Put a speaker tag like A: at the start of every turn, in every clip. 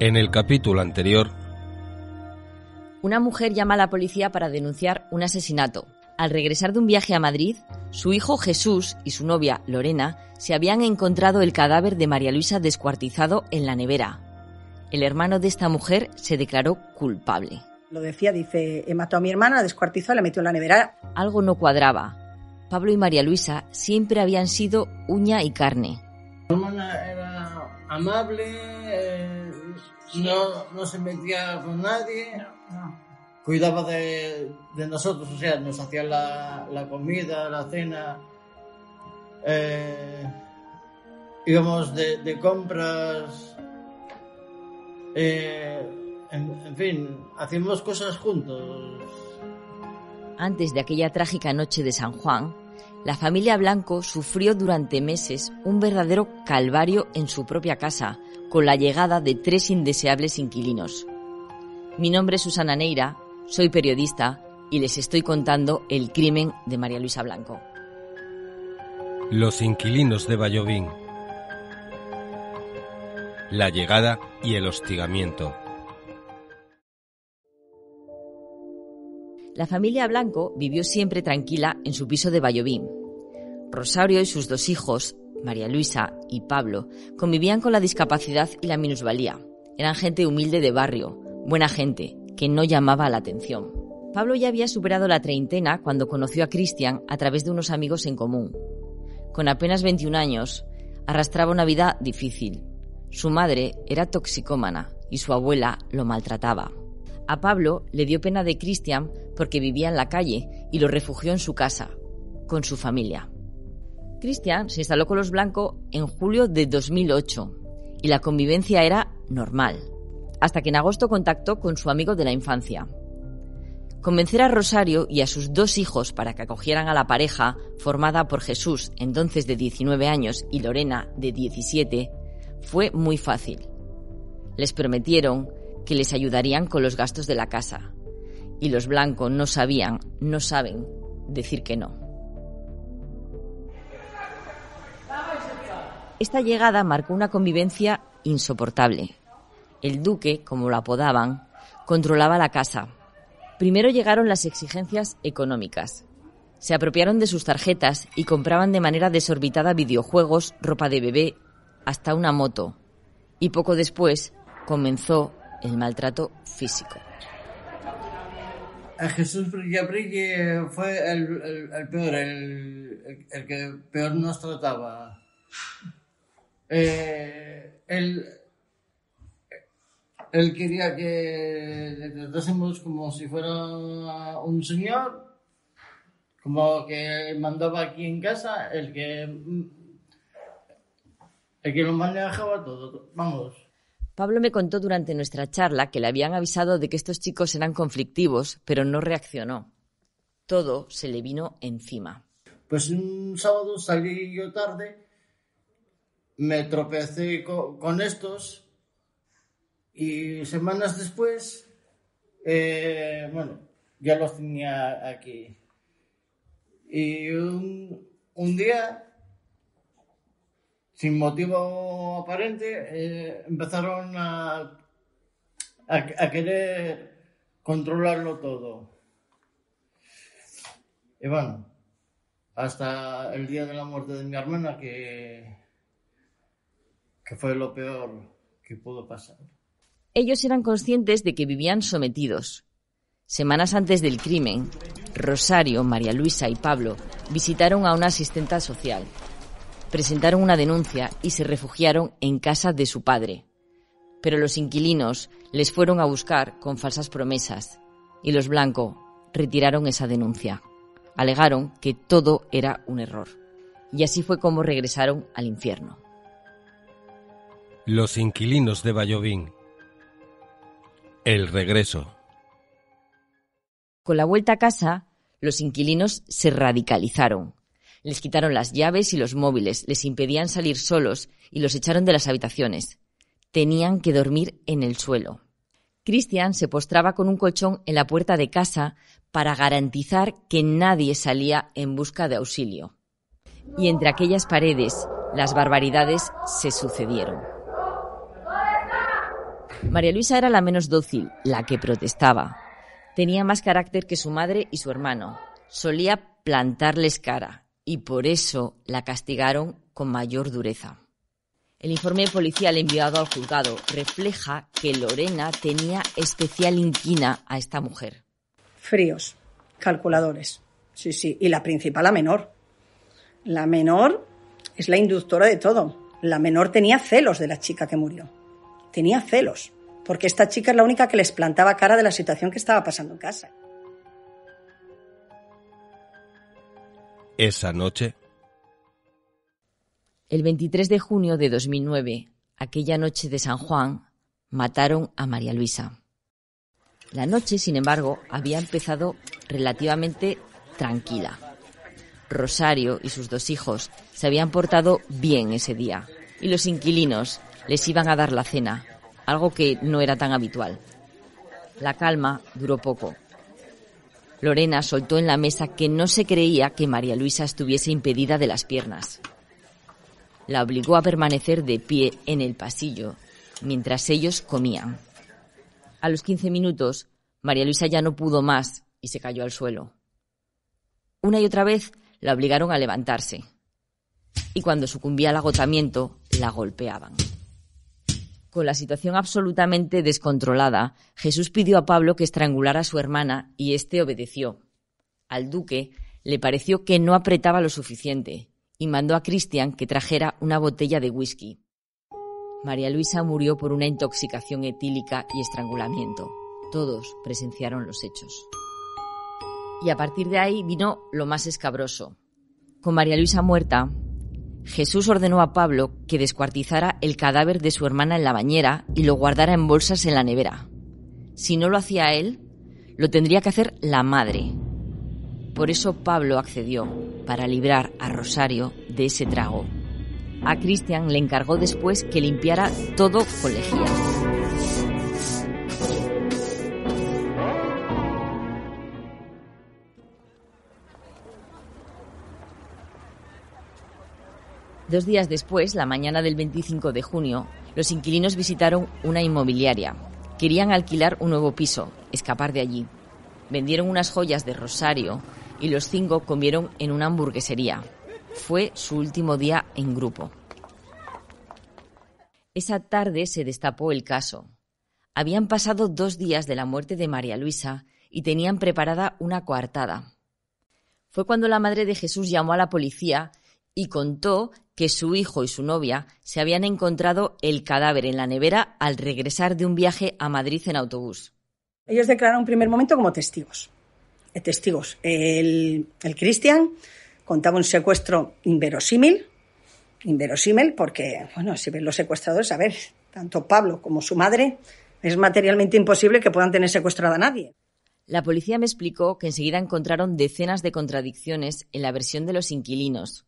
A: En el capítulo anterior,
B: una mujer llama a la policía para denunciar un asesinato. Al regresar de un viaje a Madrid, su hijo Jesús y su novia Lorena se habían encontrado el cadáver de María Luisa descuartizado en la nevera. El hermano de esta mujer se declaró culpable.
C: Lo decía, dice, he matado a mi hermana, la descuartizó, la metió en la nevera.
B: Algo no cuadraba. Pablo y María Luisa siempre habían sido uña y carne.
D: Mi hermana era amable, no, no se metía con nadie, cuidaba de, de nosotros, o sea, nos hacía la, la comida, la cena, eh, íbamos de, de compras, eh, en, en fin, hacíamos cosas juntos.
B: Antes de aquella trágica noche de San Juan, la familia Blanco sufrió durante meses un verdadero calvario en su propia casa, con la llegada de tres indeseables inquilinos. Mi nombre es Susana Neira, soy periodista y les estoy contando el crimen de María Luisa Blanco.
A: Los inquilinos de Bayovín. La llegada y el hostigamiento.
B: La familia Blanco vivió siempre tranquila en su piso de Bayovín. Rosario y sus dos hijos, María Luisa y Pablo, convivían con la discapacidad y la minusvalía. Eran gente humilde de barrio, buena gente, que no llamaba la atención. Pablo ya había superado la treintena cuando conoció a Cristian a través de unos amigos en común. Con apenas 21 años, arrastraba una vida difícil. Su madre era toxicómana y su abuela lo maltrataba. A Pablo le dio pena de Cristian porque vivía en la calle y lo refugió en su casa, con su familia. Cristian se instaló con los Blanco en julio de 2008 y la convivencia era normal, hasta que en agosto contactó con su amigo de la infancia. Convencer a Rosario y a sus dos hijos para que acogieran a la pareja, formada por Jesús, entonces de 19 años, y Lorena, de 17, fue muy fácil. Les prometieron que les ayudarían con los gastos de la casa. Y los blancos no sabían, no saben decir que no. Esta llegada marcó una convivencia insoportable. El duque, como lo apodaban, controlaba la casa. Primero llegaron las exigencias económicas. Se apropiaron de sus tarjetas y compraban de manera desorbitada videojuegos, ropa de bebé, hasta una moto. Y poco después comenzó el maltrato físico.
D: A Jesús Brilla Brille fue el, el- peor, el que peor nos trataba. Eh, él, él quería que le tratásemos como si fuera un señor, como que mandaba aquí en casa, el que, el que lo manejaba todo. Vamos,
B: Pablo me contó durante nuestra charla que le habían avisado de que estos chicos eran conflictivos, pero no reaccionó. Todo se le vino encima.
D: Pues un sábado salí yo tarde, me tropecé co- con, estos y semanas después, eh, bueno, ya los tenía aquí. Y un, un día, sin motivo aparente, eh, empezaron a, a, a querer controlarlo todo. Y bueno, hasta el día de la muerte de mi hermana, que, que fue lo peor que pudo pasar.
B: Ellos eran conscientes de que vivían sometidos. Semanas antes del crimen, Rosario, María Luisa y Pablo visitaron a una asistenta social. Presentaron una denuncia y se refugiaron en casa de su padre. Pero los inquilinos les fueron a buscar con falsas promesas y los Blanco retiraron esa denuncia. Alegaron que todo era un error. Y así fue como regresaron al infierno.
A: Los inquilinos de Bayovín. El regreso.
B: Con la vuelta a casa, los inquilinos se radicalizaron. Les quitaron las llaves y los móviles, les impedían salir solos y los echaron de las habitaciones. Tenían que dormir en el suelo. Cristian se postraba con un colchón en la puerta de casa para garantizar que nadie salía en busca de auxilio. Y entre aquellas paredes, las barbaridades se sucedieron. María Luisa era la menos dócil, la que protestaba. Tenía más carácter que su madre y su hermano. Solía plantarles cara y por eso la castigaron con mayor dureza. El informe policial enviado al juzgado refleja que Lorena tenía especial inquina a esta mujer.
C: Fríos, calculadores. Sí, sí. Y la principal, la menor. La menor es la inductora de todo. La menor tenía celos de la chica que murió. Tenía celos. Porque esta chica es la única que les plantaba cara de la situación que estaba pasando en casa.
A: Esa noche,
B: El 23 de junio de 2009, aquella noche de San Juan, mataron a María Luisa. La noche, sin embargo, había empezado relativamente tranquila. Rosario y sus dos hijos se habían portado bien ese día y los inquilinos les iban a dar la cena, algo que no era tan habitual. La calma duró poco. Lorena soltó en la mesa que no se creía que María Luisa estuviese impedida de las piernas. La obligó a permanecer de pie en el pasillo mientras ellos comían. A los 15 minutos, María Luisa ya no pudo más y se cayó al suelo. Una y otra vez la obligaron a levantarse. Y cuando sucumbía al agotamiento, la golpeaban. Con la situación absolutamente descontrolada, Jesús pidió a Pablo que estrangulara a su hermana y éste obedeció. Al duque le pareció que no apretaba lo suficiente y mandó a Cristian que trajera una botella de whisky. María Luisa murió por una intoxicación etílica y estrangulamiento. Todos presenciaron los hechos. Y a partir de ahí vino lo más escabroso. Con María Luisa muerta, Jesús ordenó a Pablo que descuartizara el cadáver de su hermana en la bañera y lo guardara en bolsas en la nevera. Si no lo hacía él, lo tendría que hacer la madre. Por eso Pablo accedió, para librar a Rosario de ese trago. A Cristian le encargó después que limpiara todo con Dos días después, la mañana del 25 de junio, los inquilinos visitaron una inmobiliaria. Querían alquilar un nuevo piso, escapar de allí. Vendieron unas joyas de Rosario y los cinco comieron en una hamburguesería. Fue su último día en grupo. Esa tarde se destapó el caso. Habían pasado dos días de la muerte de María Luisa y tenían preparada una coartada. Fue cuando la madre de Jesús llamó a la policía y contó que su hijo y su novia se habían encontrado el cadáver en la nevera al regresar de un viaje a Madrid en autobús.
C: Ellos declararon un primer momento como testigos. Eh, testigos. El, el Cristian contaba un secuestro inverosímil, inverosímil porque, bueno, si ven los secuestradores, a ver, tanto Pablo como su madre, es materialmente imposible que puedan tener secuestrado a nadie.
B: La policía me explicó que enseguida encontraron decenas de contradicciones en la versión de los inquilinos.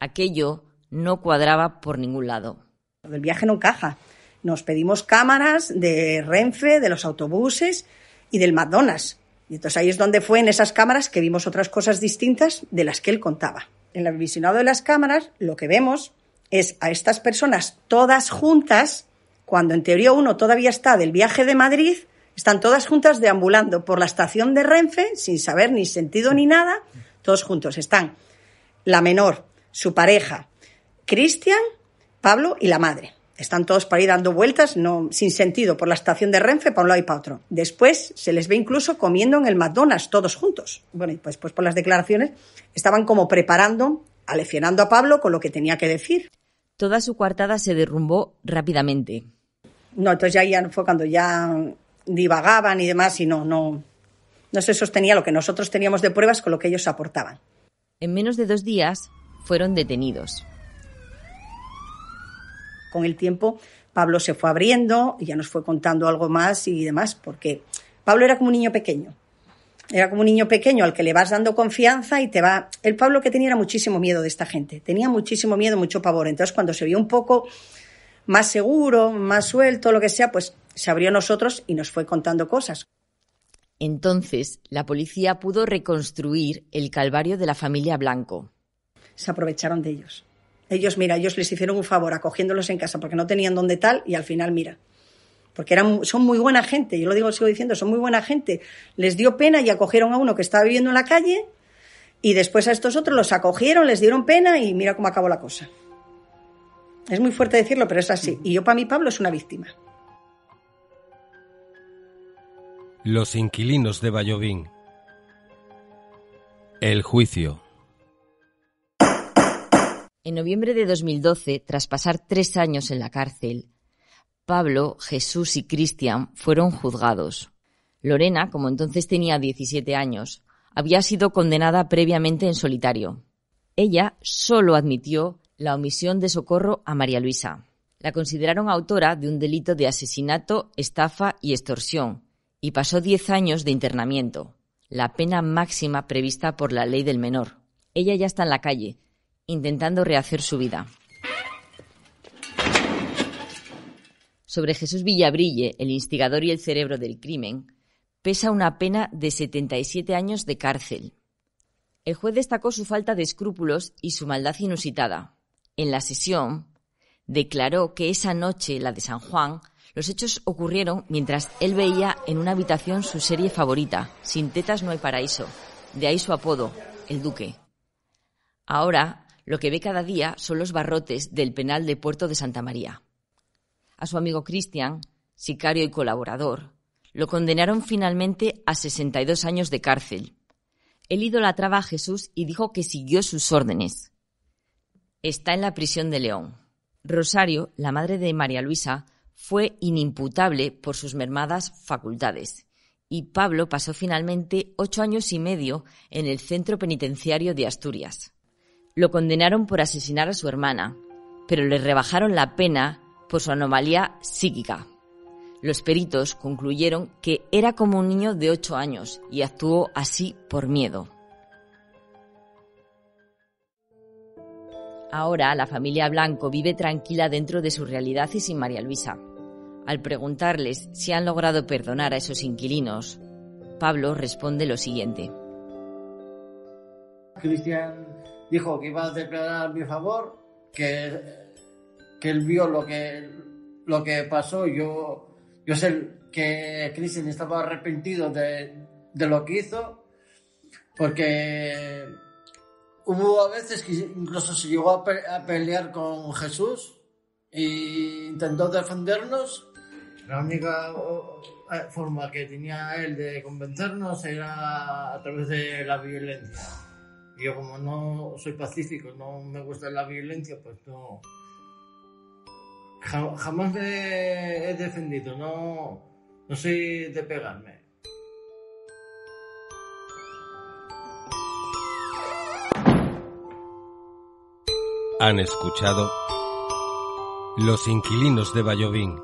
B: Aquello no cuadraba por ningún lado.
C: El viaje no encaja. Nos pedimos cámaras de Renfe, de los autobuses y del McDonald's. Y entonces ahí es donde fue en esas cámaras que vimos otras cosas distintas de las que él contaba. En el visionado de las cámaras lo que vemos es a estas personas todas juntas, cuando en teoría uno todavía está del viaje de Madrid, están todas juntas deambulando por la estación de Renfe sin saber ni sentido ni nada, todos juntos. Están la menor, su pareja, Cristian, Pablo y la madre. Están todos por ahí dando vueltas, no, sin sentido, por la estación de Renfe, para un lado y para otro. Después se les ve incluso comiendo en el McDonald's, todos juntos. Bueno, y pues, pues por las declaraciones estaban como preparando, aleccionando a Pablo con lo que tenía que decir.
B: Toda su coartada se derrumbó rápidamente.
C: No, entonces ya, ya fue cuando ya divagaban y demás y no, no, no se sostenía lo que nosotros teníamos de pruebas con lo que ellos aportaban.
B: En menos de dos días fueron detenidos.
C: Con el tiempo, Pablo se fue abriendo y ya nos fue contando algo más y demás, porque Pablo era como un niño pequeño. Era como un niño pequeño al que le vas dando confianza y te va. El Pablo que tenía era muchísimo miedo de esta gente. Tenía muchísimo miedo, mucho pavor. Entonces, cuando se vio un poco más seguro, más suelto, lo que sea, pues se abrió a nosotros y nos fue contando cosas.
B: Entonces, la policía pudo reconstruir el calvario de la familia Blanco.
C: Se aprovecharon de ellos. Ellos, mira, ellos les hicieron un favor acogiéndolos en casa porque no tenían dónde tal y al final, mira, porque eran, son muy buena gente, yo lo digo, sigo diciendo, son muy buena gente. Les dio pena y acogieron a uno que estaba viviendo en la calle y después a estos otros los acogieron, les dieron pena y mira cómo acabó la cosa. Es muy fuerte decirlo, pero es así. Y yo para mí Pablo es una víctima.
A: Los inquilinos de Bayovín. El juicio.
B: En noviembre de 2012, tras pasar tres años en la cárcel, Pablo, Jesús y Cristian fueron juzgados. Lorena, como entonces tenía 17 años, había sido condenada previamente en solitario. Ella solo admitió la omisión de socorro a María Luisa. La consideraron autora de un delito de asesinato, estafa y extorsión, y pasó 10 años de internamiento, la pena máxima prevista por la ley del menor. Ella ya está en la calle, intentando rehacer su vida. sobre Jesús Villabrille, el instigador y el cerebro del crimen, pesa una pena de 77 años de cárcel. El juez destacó su falta de escrúpulos y su maldad inusitada. En la sesión, declaró que esa noche, la de San Juan, los hechos ocurrieron mientras él veía en una habitación su serie favorita, Sin tetas no hay paraíso, de ahí su apodo, el Duque. Ahora, lo que ve cada día son los barrotes del penal de Puerto de Santa María a su amigo Cristian, sicario y colaborador, lo condenaron finalmente a 62 años de cárcel. Él idolatraba a Jesús y dijo que siguió sus órdenes. Está en la prisión de León. Rosario, la madre de María Luisa, fue inimputable por sus mermadas facultades y Pablo pasó finalmente ocho años y medio en el centro penitenciario de Asturias. Lo condenaron por asesinar a su hermana, pero le rebajaron la pena por su anomalía psíquica. Los peritos concluyeron que era como un niño de 8 años y actuó así por miedo. Ahora la familia Blanco vive tranquila dentro de su realidad y sin María Luisa. Al preguntarles si han logrado perdonar a esos inquilinos, Pablo responde lo siguiente.
D: Cristian dijo que iba a declarar a mi favor, que que él vio lo que, lo que pasó. Yo, yo sé que Cristian estaba arrepentido de, de lo que hizo, porque hubo a veces que incluso se llegó a, pelear con Jesús e intentó defendernos. La única forma que tenía él de convencernos era a través de la violencia. Yo como no soy pacífico, no me gusta la violencia, pues no, jamás me he defendido, no, no soy de pegarme.
A: Han escuchado Los inquilinos de Bayovín